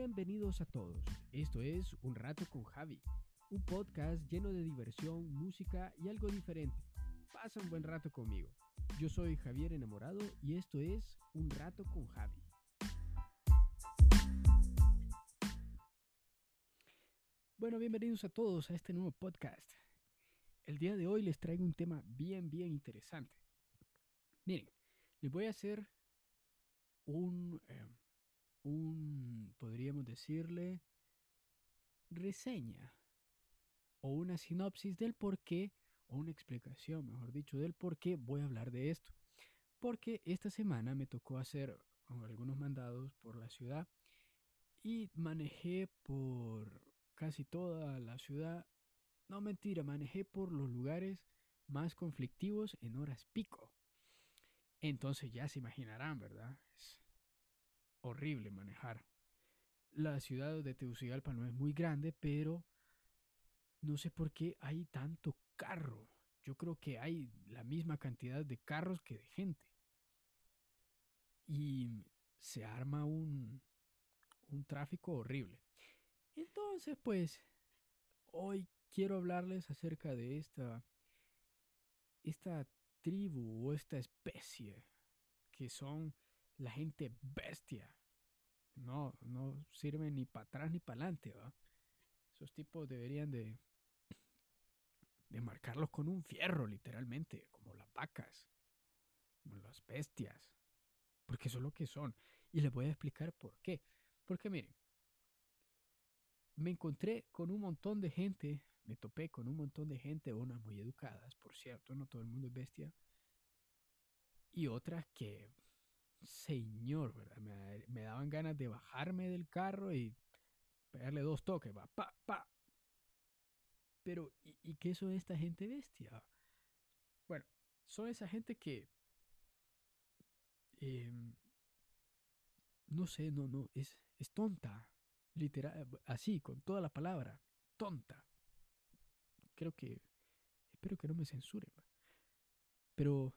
Bienvenidos a todos. Esto es Un Rato con Javi, un podcast lleno de diversión, música y algo diferente. Pasa un buen rato conmigo. Yo soy Javier Enamorado y esto es Un Rato con Javi. Bueno, bienvenidos a todos a este nuevo podcast. El día de hoy les traigo un tema bien, bien interesante. Miren, les voy a hacer un, eh, un, podríamos decirle, reseña o una sinopsis del por qué, o una explicación, mejor dicho, del por qué voy a hablar de esto. Porque esta semana me tocó hacer algunos mandados por la ciudad y manejé por casi toda la ciudad. No mentira, manejé por los lugares más conflictivos en horas pico. Entonces ya se imaginarán, ¿verdad? Horrible manejar. La ciudad de Tegucigalpa no es muy grande, pero no sé por qué hay tanto carro. Yo creo que hay la misma cantidad de carros que de gente. Y se arma un, un tráfico horrible. Entonces, pues, hoy quiero hablarles acerca de esta, esta tribu o esta especie que son la gente bestia. No, no sirve ni para atrás ni para adelante, Esos tipos deberían de, de marcarlos con un fierro, literalmente, como las vacas, como las bestias. Porque eso es lo que son. Y les voy a explicar por qué. Porque miren, me encontré con un montón de gente, me topé con un montón de gente, unas muy educadas, por cierto, no todo el mundo es bestia, y otras que, señor, ¿verdad? Me, daban ganas de bajarme del carro y pegarle dos toques, va, pa, pa. Pero, ¿y, qué son esta gente bestia? Bueno, son esa gente que, em, no sé, no, no, es, es tonta, literal, así, con toda la palabra, tonta. Creo que, espero que no me censuren. Pero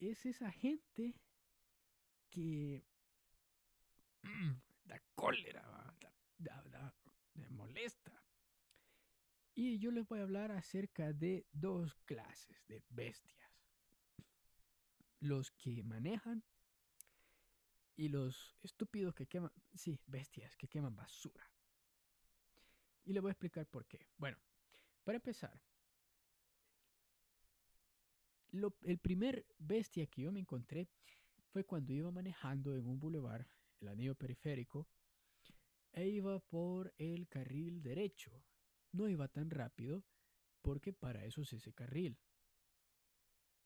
es esa gente que da cólera, da, me molesta. Y yo les voy a hablar acerca de dos clases de bestias. Los que manejan y los estúpidos que queman, sí, bestias que queman basura. Y les voy a explicar por qué. Bueno, para empezar, el primer bestia que yo me encontré fue cuando iba manejando en un bulevar, el anillo periférico, e iba por el carril derecho. No iba tan rápido porque para eso es ese carril.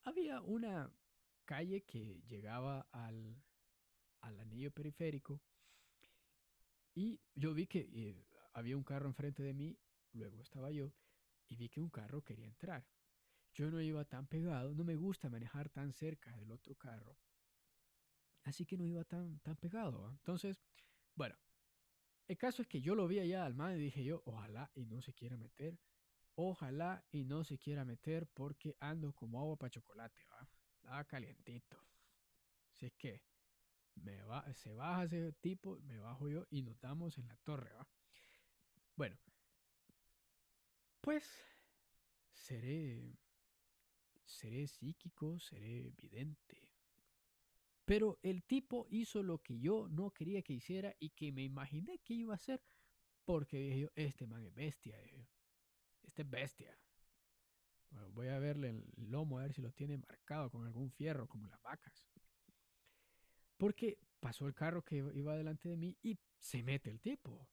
Había una calle que llegaba al, al anillo periférico y yo vi que eh, había un carro enfrente de mí, luego estaba yo, y vi que un carro quería entrar. Yo no iba tan pegado, no me gusta manejar tan cerca del otro carro. Así que no iba tan, tan pegado. Entonces, bueno, el caso es que yo lo vi allá al man y dije yo, ojalá y no se quiera meter. Ojalá y no se quiera meter porque ando como agua para chocolate, ¿va? Estaba calientito. Así es que me va, se baja ese tipo, me bajo yo y nos damos en la torre, ¿va? Bueno, pues seré seré psíquico, seré vidente. Pero el tipo hizo lo que yo no quería que hiciera y que me imaginé que iba a hacer porque dije yo, este man es bestia, este es bestia. voy a verle el lomo a ver si lo tiene marcado con algún fierro como las vacas. Porque pasó el carro que iba delante de mí y se mete el tipo.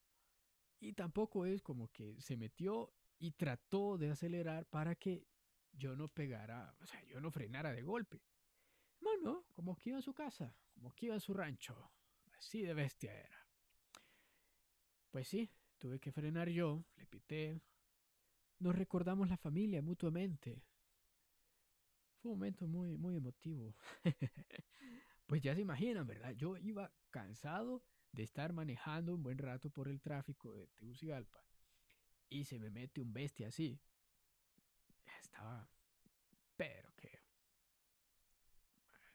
Y tampoco es como que se metió y trató de acelerar para que yo no pegara, o sea, yo no frenara de golpe. Bueno, como que iba a su casa, como que iba a su rancho. Así de bestia era. Pues sí, tuve que frenar yo, le pité. Nos recordamos la familia mutuamente. Fue un momento muy, muy emotivo. pues ya se imaginan, ¿verdad? Yo iba cansado de estar manejando un buen rato por el tráfico de Tegucigalpa. Y se me mete un bestia así estaba, pero que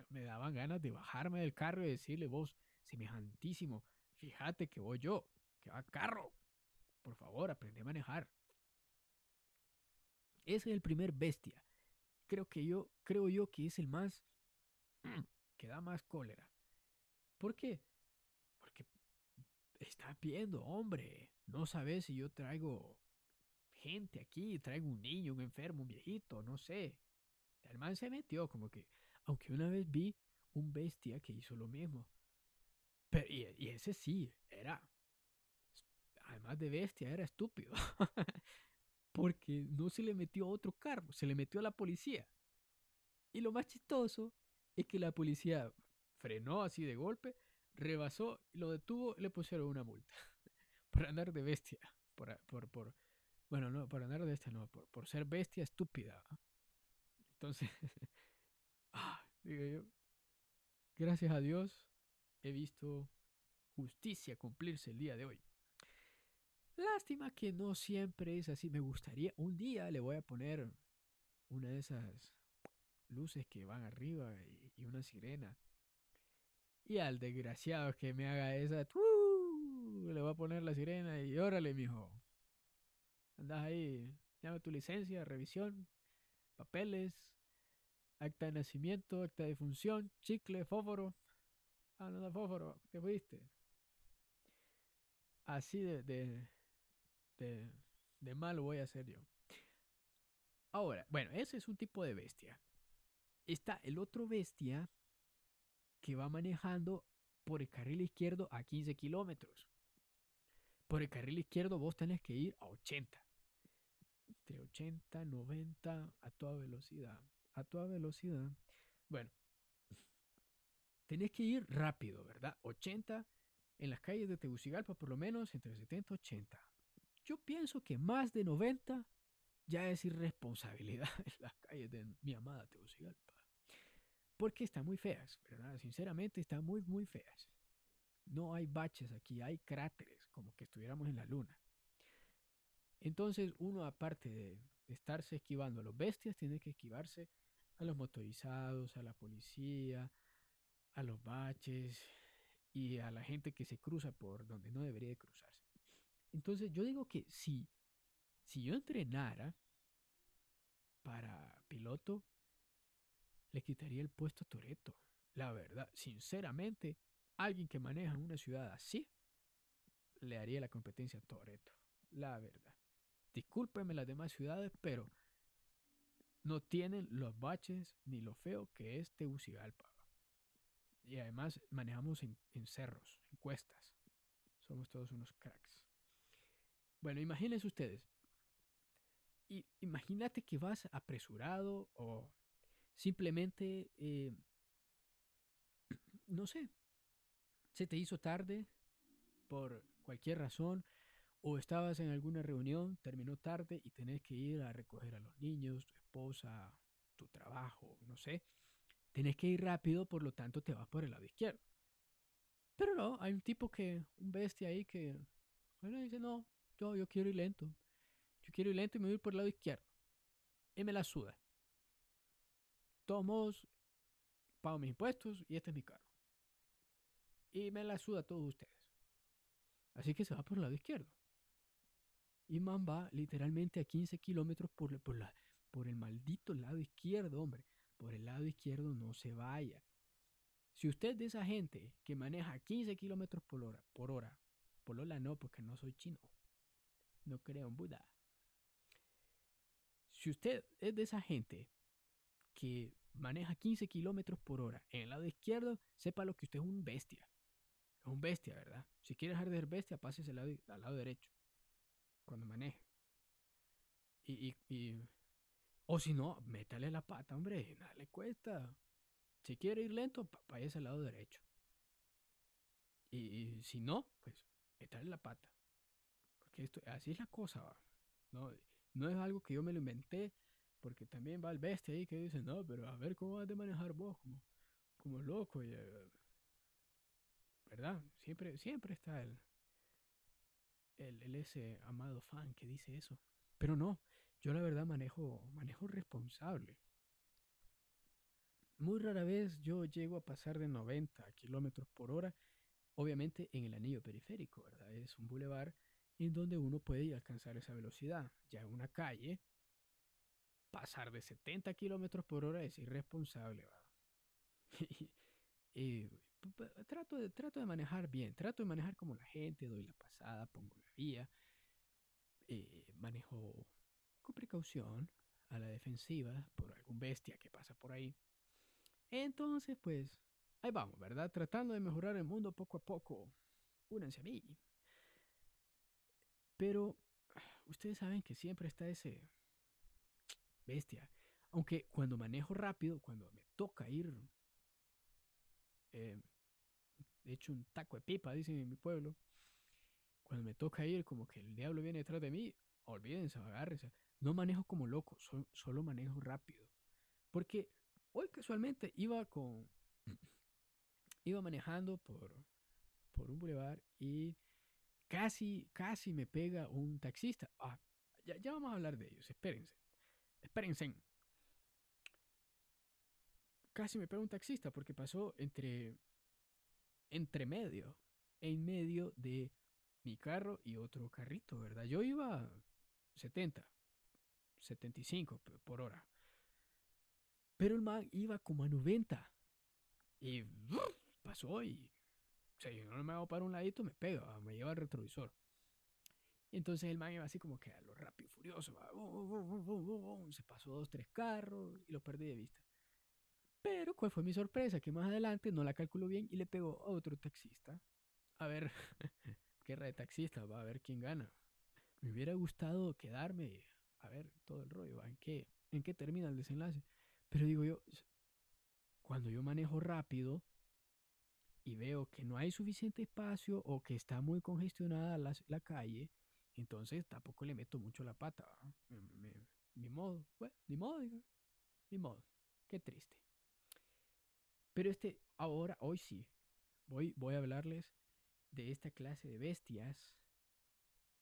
me daban ganas de bajarme del carro y decirle, vos, semejantísimo, fíjate que voy yo, que va carro. Por favor, aprende a manejar. Ese es el primer bestia. Creo que yo, creo yo que es el más que da más cólera. ¿Por qué? Porque está viendo, hombre. No sabes si yo traigo gente aquí, traigo un niño, un enfermo, un viejito, no sé. El man se metió como que, aunque una vez vi un bestia que hizo lo mismo. Pero, y, y ese sí, era, además de bestia, era estúpido. Porque no se le metió a otro carro, se le metió a la policía. Y lo más chistoso es que la policía frenó así de golpe, rebasó, lo detuvo y le pusieron una multa. por andar de bestia. Por, por, por, bueno, no, por andar de bestia, no, por, por ser bestia estúpida. Entonces, ah, digo yo, gracias a Dios he visto justicia cumplirse el día de hoy. Lástima que no siempre es así. Me gustaría, un día le voy a poner una de esas luces que van arriba y, una sirena. Y al desgraciado que me haga esa, le voy a poner la sirena y órale, mijo. Andas ahí, llama tu licencia, revisión, papeles, acta de nacimiento, acta de función, chicle, fósforo. Ah, no, no, fósforo, te fuiste. Así de, de, de, malo voy a ser yo. Ahora, bueno, ese es un tipo de bestia. Está el otro bestia que va manejando por el carril izquierdo a 15 kilómetros. Por el carril izquierdo vos tenés que ir a 80. Entre 80, 90, a toda velocidad. A toda velocidad. Bueno, tenés que ir rápido, ¿verdad? 80 en las calles de Tegucigalpa, por lo menos entre 70 y 80. Yo pienso que más de 90 ya es irresponsabilidad en las calles de mi amada Tegucigalpa. Porque están muy feas, ¿verdad? Sinceramente están muy, muy feas. No hay baches aquí, hay cráteres, como que estuviéramos en la luna. Entonces uno, aparte de estarse esquivando a los bestias, tiene que esquivarse a los motorizados, a la policía, a los baches y a la gente que se cruza por donde no debería de cruzarse. Entonces yo digo que si, si yo entrenara para piloto, le quitaría el puesto a Toreto. La verdad, sinceramente, alguien que maneja una ciudad así, le haría la competencia a Toreto. La verdad. Discúlpenme las demás ciudades, pero no tienen los baches ni lo feo que es Tegucigalpa. Y además manejamos en, cerros, en cuestas. Somos todos unos cracks. Bueno, imagínense ustedes. Y imagínate que vas apresurado o simplemente, eh, no sé, se te hizo tarde por cualquier razón o estabas en alguna reunión, terminó tarde y tenés que ir a recoger a los niños, tu esposa, tu trabajo, no sé. Tenés que ir rápido, por lo tanto te vas por el lado izquierdo. Pero no, hay un tipo que, un bestia ahí que, bueno, dice, no, yo, yo quiero ir lento. Yo quiero ir lento y me voy por el lado izquierdo. Y me la suda. Todos modos, pago mis impuestos y este es mi carro. Y me la suda a todos ustedes. Así que se va por el lado izquierdo. Y man va literalmente a 15 kilómetros por, por, la, por el maldito lado izquierdo, hombre. Por el lado izquierdo no se vaya. Si usted es de esa gente que maneja 15 kilómetros por hora, por hora, por no, porque no soy chino. No creo en Buda. Si usted es de esa gente que maneja 15 kilómetros por hora en el lado izquierdo, sepa lo que usted es un bestia. Es un bestia, ¿verdad? Si quiere dejar de ser bestia, pásese al lado, al lado derecho. Cuando maneje. Y, y, y, o si no, métale la pata, hombre. Nada le cuesta. Si quiere ir lento, váyase al lado derecho. Y, si no, pues métale la pata. Porque esto, así es la cosa. No, no es algo que yo me lo inventé. Porque también va el bestia ahí que dice, no, pero a ver cómo vas de manejar vos, como, como loco. Uh, ¿Verdad? Siempre, siempre está el, el, el, ese amado fan que dice eso. Pero no, yo la verdad manejo, manejo responsable. Muy rara vez yo llego a pasar de 90 kilómetros por hora obviamente en el anillo periférico, ¿verdad? Es un bulevar en donde uno puede alcanzar esa velocidad. Ya en una calle, pasar de 70 kilómetros por hora es irresponsable, trato, de, trato de manejar bien, trato de manejar como la gente, doy la pasada, pongo la vía, eh, manejo con precaución a la defensiva por algún bestia que pasa por ahí. Entonces, pues, ahí vamos, ¿verdad? Tratando de mejorar el mundo poco a poco. Únanse a mí. Pero ustedes saben que siempre está ese bestia. Aunque cuando manejo rápido, cuando me toca ir, eh, de hecho un taco de pipa, dicen en mi pueblo, cuando me toca ir como que el diablo viene detrás de mí, olvídense, agárrense. No manejo como loco, solo manejo rápido. Porque hoy casualmente iba con... iba manejando por, por un bulevar y casi, casi me pega un taxista. Ah, ya, ya vamos a hablar de ellos, espérense. Espérense. Casi me pega un taxista porque pasó entre, entre medio, en medio de mi carro y otro carrito, ¿verdad? Yo iba 70, 75 por hora. Pero el man iba como a 90. Y pasó y si no me hago para un ladito, me pega, me lleva el retrovisor. Y entonces el man iba así como que a lo rápido, furioso. se pasó dos, tres carros y lo perdí de vista. Pero, ¿cuál fue mi sorpresa? Que más adelante no la calculó bien y le pegó a otro taxista. A ver, guerra de taxistas, va a ver quién gana. Me hubiera gustado quedarme a ver todo el rollo, ¿en qué, en qué termina el desenlace. Pero digo yo, cuando yo manejo rápido y veo que no hay suficiente espacio o que está muy congestionada la, la calle, entonces tampoco le meto mucho la pata. ni modo, bueno, modo, ni modo. Qué triste. Pero este, ahora, hoy sí, voy, voy a hablarles de esta clase de bestias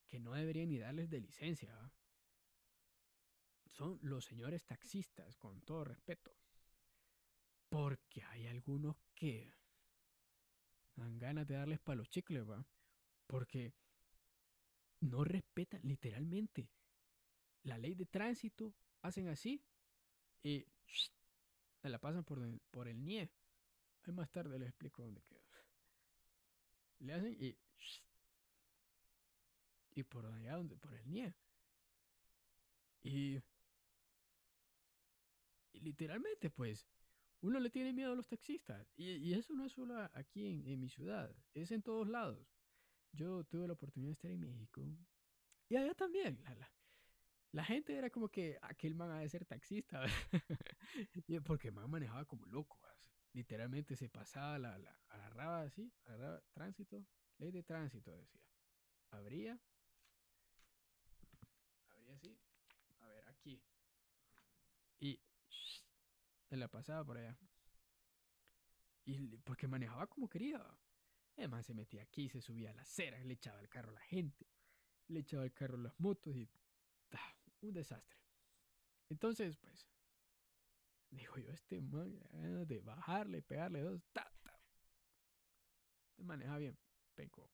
que no deberían ni darles de licencia. Son los señores taxistas, con todo respeto. Porque hay algunos que dan ganas de darles para los chicles, ¿va? Porque no respetan literalmente la ley de tránsito, hacen así y la pasan por, por el NIE. Ahí más tarde les explico dónde queda. Le hacen y y por allá donde por el NIE. Y, y literalmente, pues, uno le tiene miedo a los taxistas. Y, eso no es solo aquí en, mi ciudad, es en todos lados. Yo tuve la oportunidad de estar en México. Y allá también. La, la, gente era como que aquel man ha de ser taxista. Porque el man manejaba como loco. Literalmente se pasaba, la, la, agarraba así, agarraba tránsito, ley de tránsito decía. Abría, abría así, a ver, aquí. Y se la pasaba por allá. Y porque manejaba como quería. Además se metía aquí, se subía a la acera, le echaba el carro a la gente, le echaba el carro a las motos y un desastre. Entonces, pues, digo yo, este man, de bajarle, pegarle dos, ta, ta. maneja bien, penco.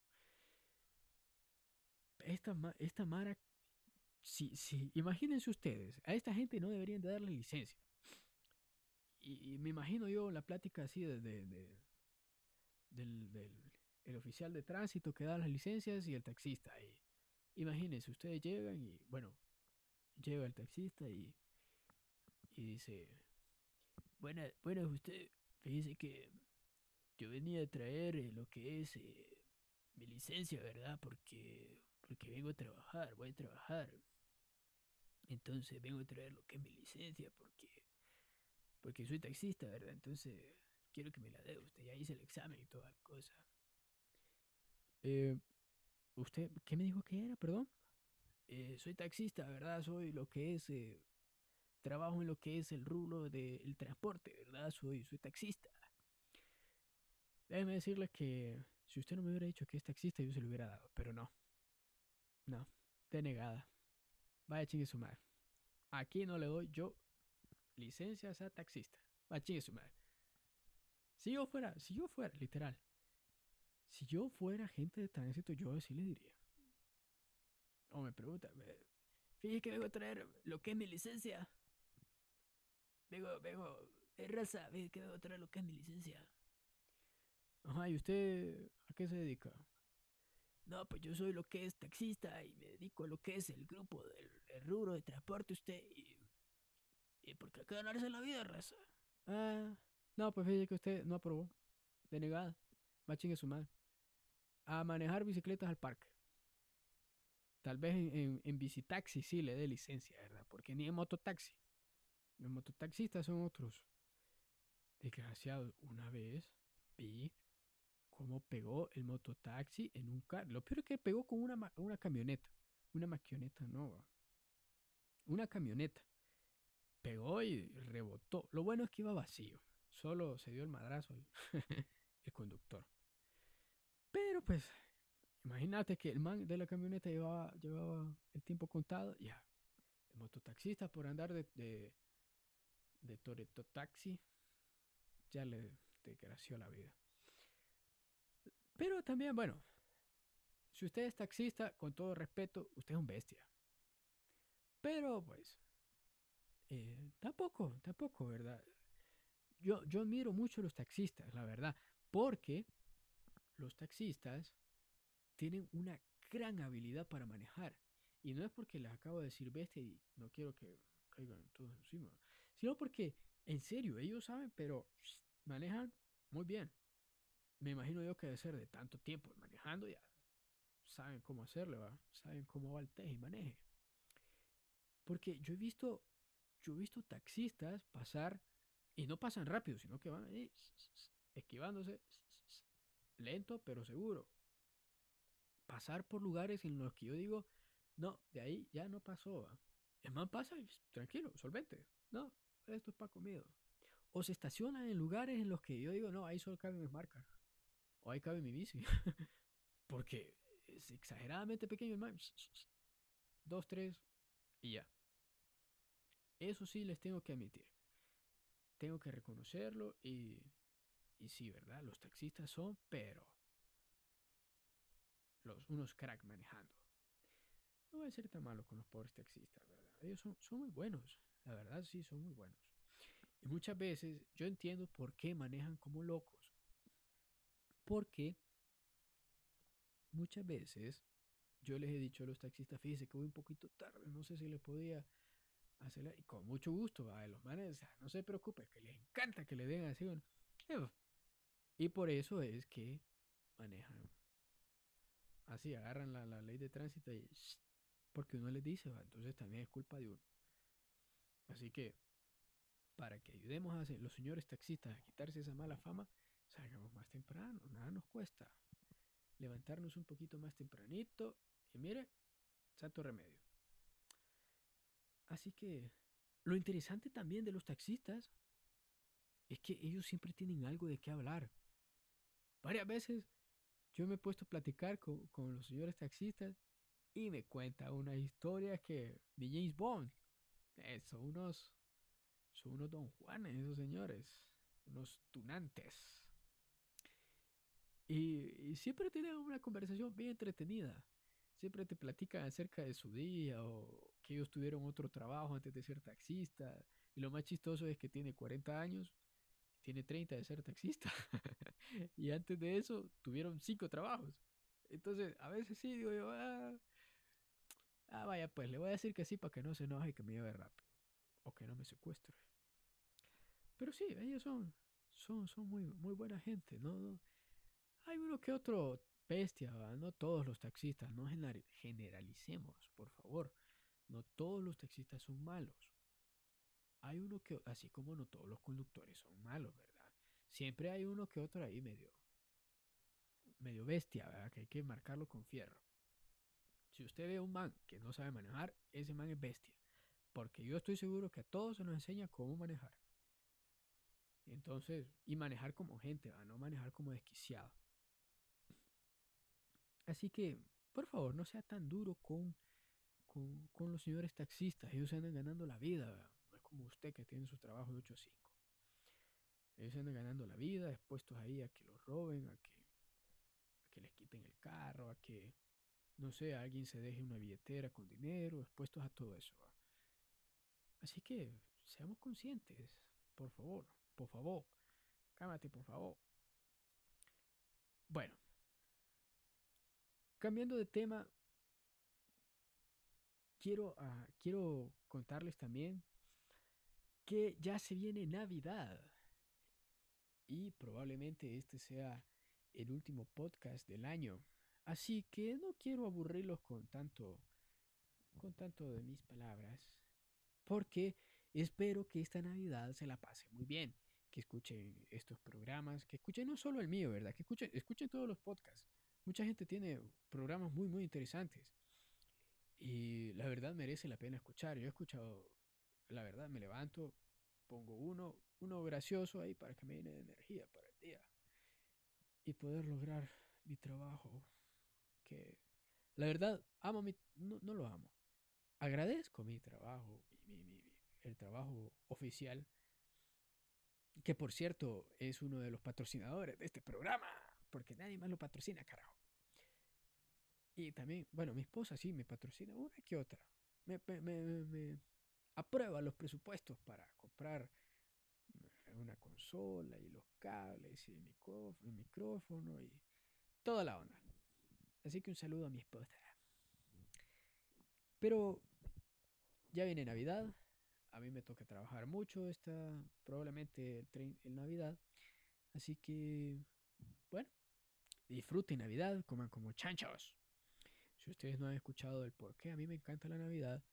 Esta, esta Mara, si, si, imagínense ustedes, a esta gente no deberían de darle licencia y, me imagino yo la plática así de, del, el oficial de tránsito que da las licencias y el taxista. Y, imagínense, ustedes llegan y, bueno, llega el taxista y, y dice, bueno, bueno, usted, dice que yo venía a traer eh, lo que es eh, mi licencia, ¿verdad? Porque, porque vengo a trabajar, voy a trabajar. Entonces vengo a traer lo que es mi licencia porque porque soy taxista, ¿verdad? Entonces quiero que me la dé usted. Ya hice el examen y toda la cosa. Eh, ¿Usted qué me dijo que era, perdón? Eh, soy taxista, ¿verdad? Soy lo que es... Trabajo en lo que es el rubro del transporte, ¿verdad? Soy, soy taxista. Déjeme decirle que si usted no me hubiera dicho que es taxista, yo se lo hubiera dado, pero no. No, denegada. Vaya chingue su madre. Aquí no le doy yo licencia a taxista. Va, chingue su madre. Si yo fuera, si yo fuera, literal, Si yo fuera agente de tránsito, yo así le diría. O me pregunta, "Ve, fíjese que vengo a traer lo que es mi licencia. Vengo, vengo, es raza, fíjese que vengo a traer lo que es mi licencia. Ajá, ¿y usted a qué se dedica? No, pues yo soy lo que es taxista y me dedico a lo que es el grupo del el rubro de transporte usted y, y porque hay que ganarse la vida, raza. Ah, no, pues fíjese que usted no aprobó. Denegada. Va chingue su madre. A manejar bicicletas al parque. Tal vez en, en, en bicitaxi sí le dé licencia, ¿verdad? Porque ni en mototaxi. Los mototaxistas son otros. Desgraciados. Una vez vi cómo pegó el mototaxi en un carro. Lo peor es que pegó con una, una camioneta. Una maquioneta, no. Una camioneta. Pegó y rebotó. Lo bueno es que iba vacío. Solo se dio el madrazo el, conductor. Pero pues, imagínate que el man de la camioneta llevaba, llevaba el tiempo contado. Ya. El mototaxista por andar de, de Toretto Taxi ya le desgració la vida. Pero también, bueno, si usted es taxista, con todo respeto, usted es un bestia. Pero pues, eh, tampoco, tampoco, ¿verdad? Yo, yo admiro mucho a los taxistas, la verdad, porque los taxistas tienen una gran habilidad para manejar. Y no es porque les acabo de decir bestia y no quiero que caigan todos encima, sino porque, en serio, ellos saben, pero manejan muy bien. Me imagino yo que debe ser de tanto tiempo manejando, ya saben cómo hacerlo, ¿va? saben cómo va el test y maneje. Porque yo he visto, yo he visto taxistas pasar y no pasan rápido, sino que van ahí esquivándose lento pero seguro. Pasar por lugares en los que yo digo, no, de ahí ya no pasó. ¿va? El man pasa y tranquilo, solvente. No, esto es para comido. O se estacionan en lugares en los que yo digo, no, ahí solo caben mis marcas. O ahí cabe mi bici. Porque es exageradamente pequeño el man. Dos, tres y ya. Eso sí les tengo que admitir. Tengo que reconocerlo y, y sí, ¿verdad? Los taxistas son, pero los, unos crack manejando. No voy a ser tan malo con los pobres taxistas, ¿verdad? Ellos son, son muy buenos, la verdad sí, son muy buenos. Y muchas veces yo entiendo por qué manejan como locos. Porque muchas veces yo les he dicho a los taxistas, fíjese que voy un poquito tarde, no sé si les podía hacer, y con mucho gusto, a los manes, no se preocupe, que les encanta que le den así. Bueno, y por eso es que manejan así, agarran la, la ley de tránsito y porque uno les dice, entonces también es culpa de uno. Así que para que ayudemos a los señores taxistas a quitarse esa mala fama, salgamos más temprano, nada nos cuesta. Levantarnos un poquito más tempranito y mire, santo remedio. Así que lo interesante también de los taxistas es que ellos siempre tienen algo de qué hablar. Varias veces yo me he puesto a platicar con, los señores taxistas y me cuenta una historia que de James Bond. Eh, son unos son unos don Juanes esos señores, unos tunantes. Y, siempre tienen una conversación bien entretenida. Siempre te platican acerca de su día o que ellos tuvieron otro trabajo antes de ser taxista. Y lo más chistoso es que tiene 40 años, tiene 30 de ser taxista. y antes de eso tuvieron 5 trabajos. Entonces, a veces sí, digo yo, ah, ah, vaya, pues le voy a decir que sí para que no se enoje y que me lleve rápido. O que no me secuestre. Pero sí, ellos son, son, son muy, muy buena gente, ¿no? hay uno que otro bestia, ¿va? no todos los taxistas, no generalicemos, por favor. No todos los taxistas son malos. Hay uno que, así como no todos los conductores son malos, ¿verdad? Siempre hay uno que otro ahí medio, medio bestia, ¿verdad? Que hay que marcarlo con fierro. Si usted ve un man que no sabe manejar, ese man es bestia. Porque yo estoy seguro que a todos se nos enseña cómo manejar. Entonces, y manejar como gente, ¿va? no manejar como desquiciado. Así que, por favor, no sea tan duro con, con, los señores taxistas. Ellos se andan ganando la vida. ¿verdad? No es como usted que tiene su trabajo de 8 a 5. Ellos se andan ganando la vida, expuestos ahí a que los roben, a que, que les quiten el carro, a que, no sé, alguien se deje una billetera con dinero, expuestos a todo eso. Así que seamos conscientes, por favor, por favor, cámate, por favor. Bueno, cambiando de tema, quiero, ah, quiero contarles también que ya se viene Navidad y probablemente este sea el último podcast del año. Así que no quiero aburrirlos con tanto con tanto de mis palabras, porque espero que esta Navidad se la pase muy bien, que escuchen estos programas, que escuchen no solo el mío, ¿verdad? Que escuchen, escuchen todos los podcasts. Mucha gente tiene programas muy, muy interesantes. Y la verdad merece la pena escuchar. Yo he escuchado, la verdad, me levanto, pongo uno, uno gracioso ahí para que me den energía para el día. Y poder lograr mi trabajo. La verdad, amo mi, no, no lo amo. Agradezco mi trabajo, mi, mi, el trabajo oficial. Que por cierto es uno de los patrocinadores de este programa. Porque nadie más lo patrocina, carajo. Y también, bueno, mi esposa sí me patrocina una que otra. Me, me, me, aprueba los presupuestos para comprar una consola y los cables y el micrófono y toda la onda. Así que un saludo a mi esposa. Pero ya viene Navidad. A mí me toca trabajar mucho esta, probablemente el, el Navidad. Así que, bueno, disfruten Navidad, coman como chanchos. Si ustedes no han escuchado el por qué a mí me encanta la Navidad,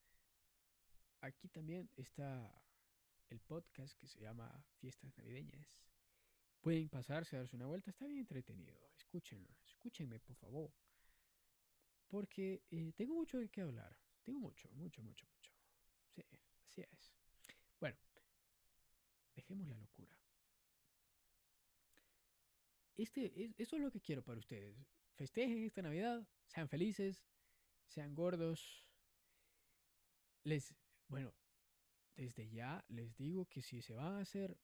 aquí también está el podcast que se llama Fiestas Navideñas. Pueden pasarse a darse una vuelta, está bien entretenido. Escúchenlo, escúchenme por favor. Porque eh, tengo mucho de qué hablar. Tengo mucho, mucho, mucho, mucho. Sí, así es. Bueno, dejemos la locura. Este, es, eso es lo que quiero para ustedes. Festejen esta Navidad, sean felices, sean gordos. Les, bueno, desde ya les digo que si se van a hacer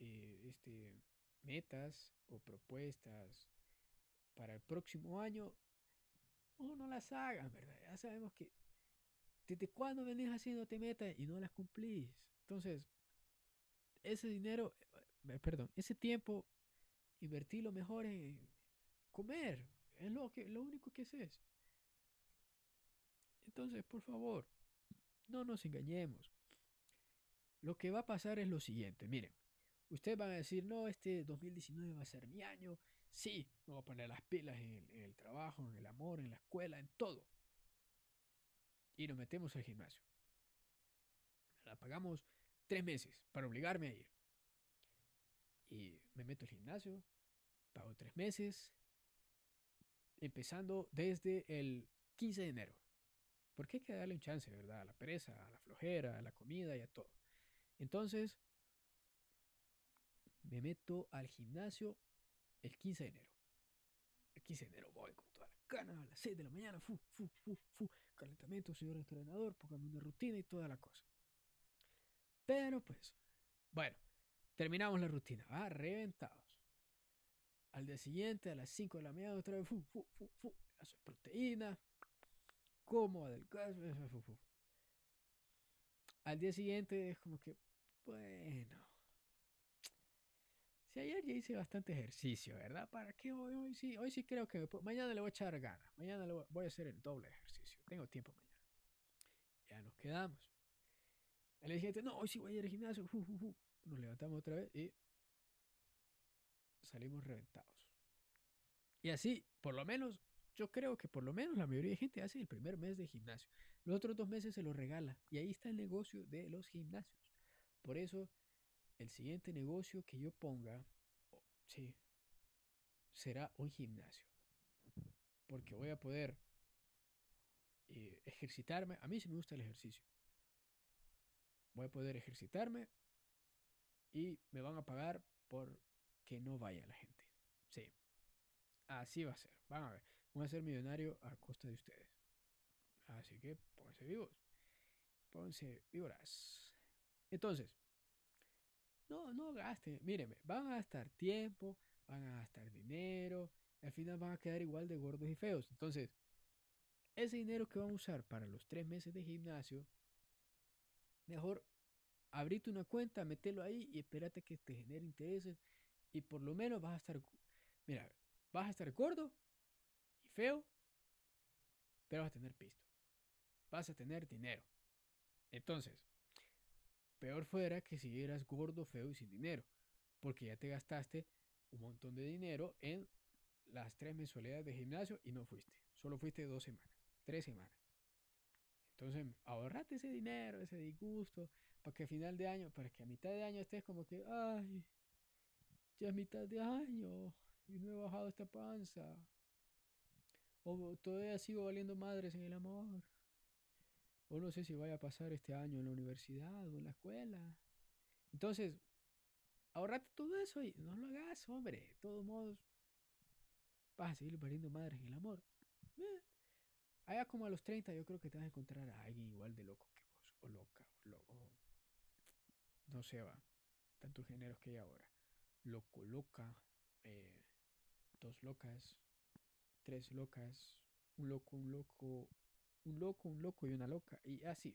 eh, este, metas o propuestas para el próximo año, o no las hagan, ¿verdad? Ya sabemos que desde cuándo venís haciéndote metas y no las cumplís. Entonces, ese dinero, eh, perdón, ese tiempo, invertirlo mejor en comer, es lo, que, lo único que haces. Entonces, por favor, no nos engañemos. Lo que va a pasar es lo siguiente, miren, ustedes van a decir, no, este 2019 va a ser mi año, sí, me voy a poner las pilas en el, trabajo, en el amor, en la escuela, en todo. Y nos metemos al gimnasio. La pagamos tres meses para obligarme a ir. Y me meto al gimnasio, pago tres meses, empezando desde el 15 de enero. Porque hay que darle un chance, ¿verdad? A la pereza, a la flojera, a la comida y a todo. Entonces, me meto al gimnasio el 15 de enero. El 15 de enero voy con todas las ganas a las 6 de la mañana, fu, fu, fu, fu, calentamiento, señor entrenador, póngame una rutina y toda la cosa. Pero pues, bueno, terminamos la rutina, va, reventados. Al día siguiente, a las 5 de la mañana, otra vez, fu, fu, fu, fu, proteína, como adelgazo, fu, fu. Al día siguiente es como que, bueno. Ayer ya hice bastante ejercicio, ¿verdad? ¿Para qué hoy? Hoy sí, hoy sí creo que mañana le voy a echar ganas. Mañana le voy, a hacer el doble ejercicio. Tengo tiempo mañana. Ya nos quedamos. Al siguiente, no, hoy sí voy a ir al gimnasio. Nos levantamos otra vez y salimos reventados. Y así, por lo menos, yo creo que por lo menos la mayoría de gente hace el primer mes de gimnasio. Los otros dos meses se lo regala. Y ahí está el negocio de los gimnasios. Por eso, el siguiente negocio que yo ponga, sí, será un gimnasio. Porque voy a poder eh, ejercitarme. A mí sí me gusta el ejercicio. Voy a poder ejercitarme y me van a pagar por que no vaya la gente. Sí. Así va a ser. Van a ver. Voy a ser millonario a costa de ustedes. Así que pónganse vivos. Pónganse víboras. Entonces, no, no gasten. Mírenme, van a gastar tiempo, van a gastar dinero, al final van a quedar igual de gordos y feos. Entonces, ese dinero que van a usar para los tres meses de gimnasio, mejor abrite una cuenta, metelo ahí y espérate que te genere intereses y por lo menos vas a estar, mira, vas a estar gordo y feo, pero vas a tener pisto. Vas a tener dinero. Entonces, peor fuera que si gordo, feo y sin dinero, porque ya te gastaste un montón de dinero en las tres mensualidades de gimnasio y no fuiste. Solo fuiste dos semanas, tres semanas. Entonces, ahorrate ese dinero, ese disgusto, para que a final de año, para que a mitad de año estés como que, ay, ya es mitad de año y no he bajado esta panza. O todavía sigo valiendo madres en el amor. O no sé si vaya a pasar este año en la universidad o en la escuela. Entonces, ahorrate todo eso y no lo hagas, hombre. De todos modos, vas a seguir valiendo madres en el amor. Eh, allá como a los 30 yo creo que te vas a encontrar a alguien igual de loco que vos. O loca, o loco. No sé, va. Tantos géneros que hay ahora. Loco, loca. Eh, dos locas. Tres locas. Un loco, un loco. Un loco, un loco y una loca. Y así.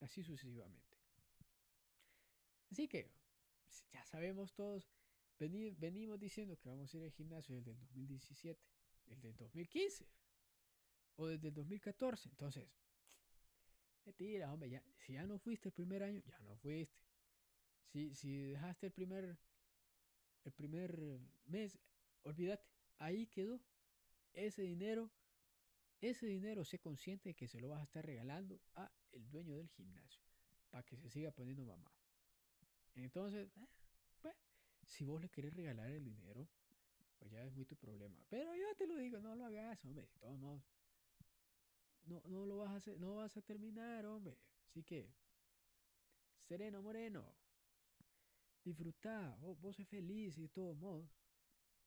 Así sucesivamente. Así que, ya sabemos todos, venimos diciendo que vamos a ir al gimnasio desde el 2017, desde el 2015 o desde el 2014. Entonces, mentira, hombre, ya, si ya no fuiste el primer año, ya no fuiste. Si, si dejaste el primer, el primer mes, olvídate, ahí quedó. Ese dinero, ese dinero, sé consciente de que se lo vas a estar regalando a el dueño del gimnasio para que se siga poniendo mamá. Entonces, pues, si vos le querés regalar el dinero, pues ya es muy tu problema. Pero yo te lo digo, no lo hagas, hombre, de todos modos. No, no lo vas a no vas a terminar, hombre. Así que, sereno, moreno. Disfruta, vos, vos sos feliz y de todos modos.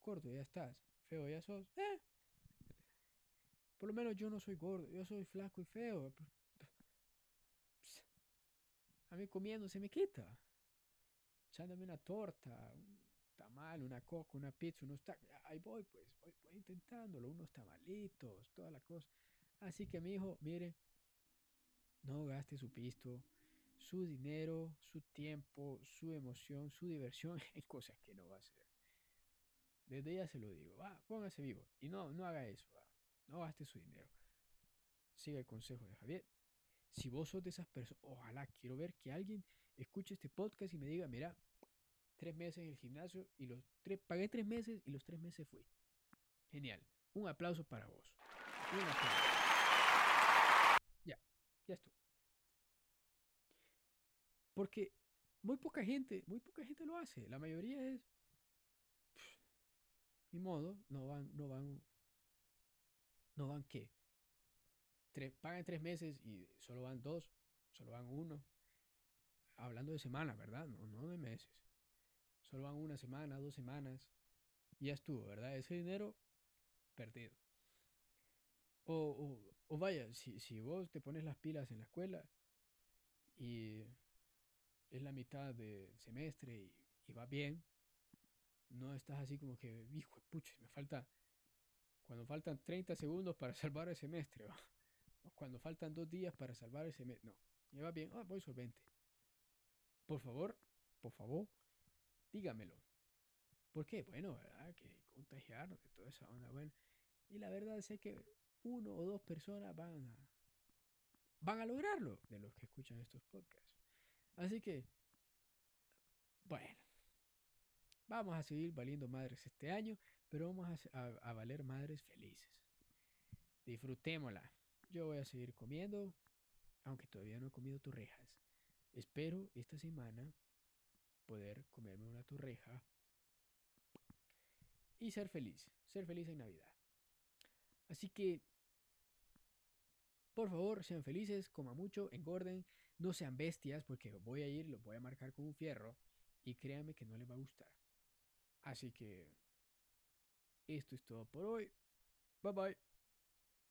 Corto, ya estás. Feo, ya sos. Eh. Por lo menos yo no soy gordo, yo soy flaco y feo. A mí comiendo se me quita echándome una torta, un tamal, una coca, una pizza, unos tacos. Ahí voy, pues, voy, voy intentándolo, unos tamalitos, toda la cosa. Así que mi hijo, mire, no gaste su pisto, su dinero, su tiempo, su emoción, su diversión en cosas que no va a hacer. Desde ya se lo digo, va, póngase vivo y no, no haga eso, va, no gaste su dinero. Siga el consejo de Javier. Si vos sos de esas personas, ojalá quiero ver que alguien escuche este podcast y me diga, mira, tres meses en el gimnasio y los tres, pagué tres meses y los tres meses fui. Genial. Un aplauso para vos. Un aplauso. Ya, ya estuvo. Porque muy poca gente, muy poca gente lo hace. La mayoría es, ni modo, no van, no van, no van qué. pagan tres meses y solo van dos, solo van uno, hablando de semanas, ¿verdad? No, no de meses. Solo van una semana, dos semanas. Y ya estuvo, ¿verdad? Ese dinero perdido. O, o, vaya, si, si vos te pones las pilas en la escuela y es la mitad del semestre y, va bien, no estás así como que, hijo pucha, me falta, cuando faltan 30 segundos para salvar el semestre, o cuando faltan dos días para salvar el semestre, no, ya va bien, ah, voy solvente. Por favor, por favor, dígamelo. ¿Por qué? Bueno, ¿verdad? Que contagiarnos de toda esa onda. Bueno, y la verdad es que uno o dos personas van a, van a lograrlo de los que escuchan estos podcasts. Así que, bueno, vamos a seguir valiendo madres este año, pero vamos a, valer madres felices. Disfrutémosla. Yo voy a seguir comiendo, aunque todavía no he comido torrejas. Espero esta semana poder comerme una torreja y ser feliz, ser feliz en Navidad. Así que, por favor, sean felices, coman mucho, engorden, no sean bestias porque voy a ir, los voy a marcar con un fierro y créanme que no les va a gustar. Así que, esto es todo por hoy. Bye bye.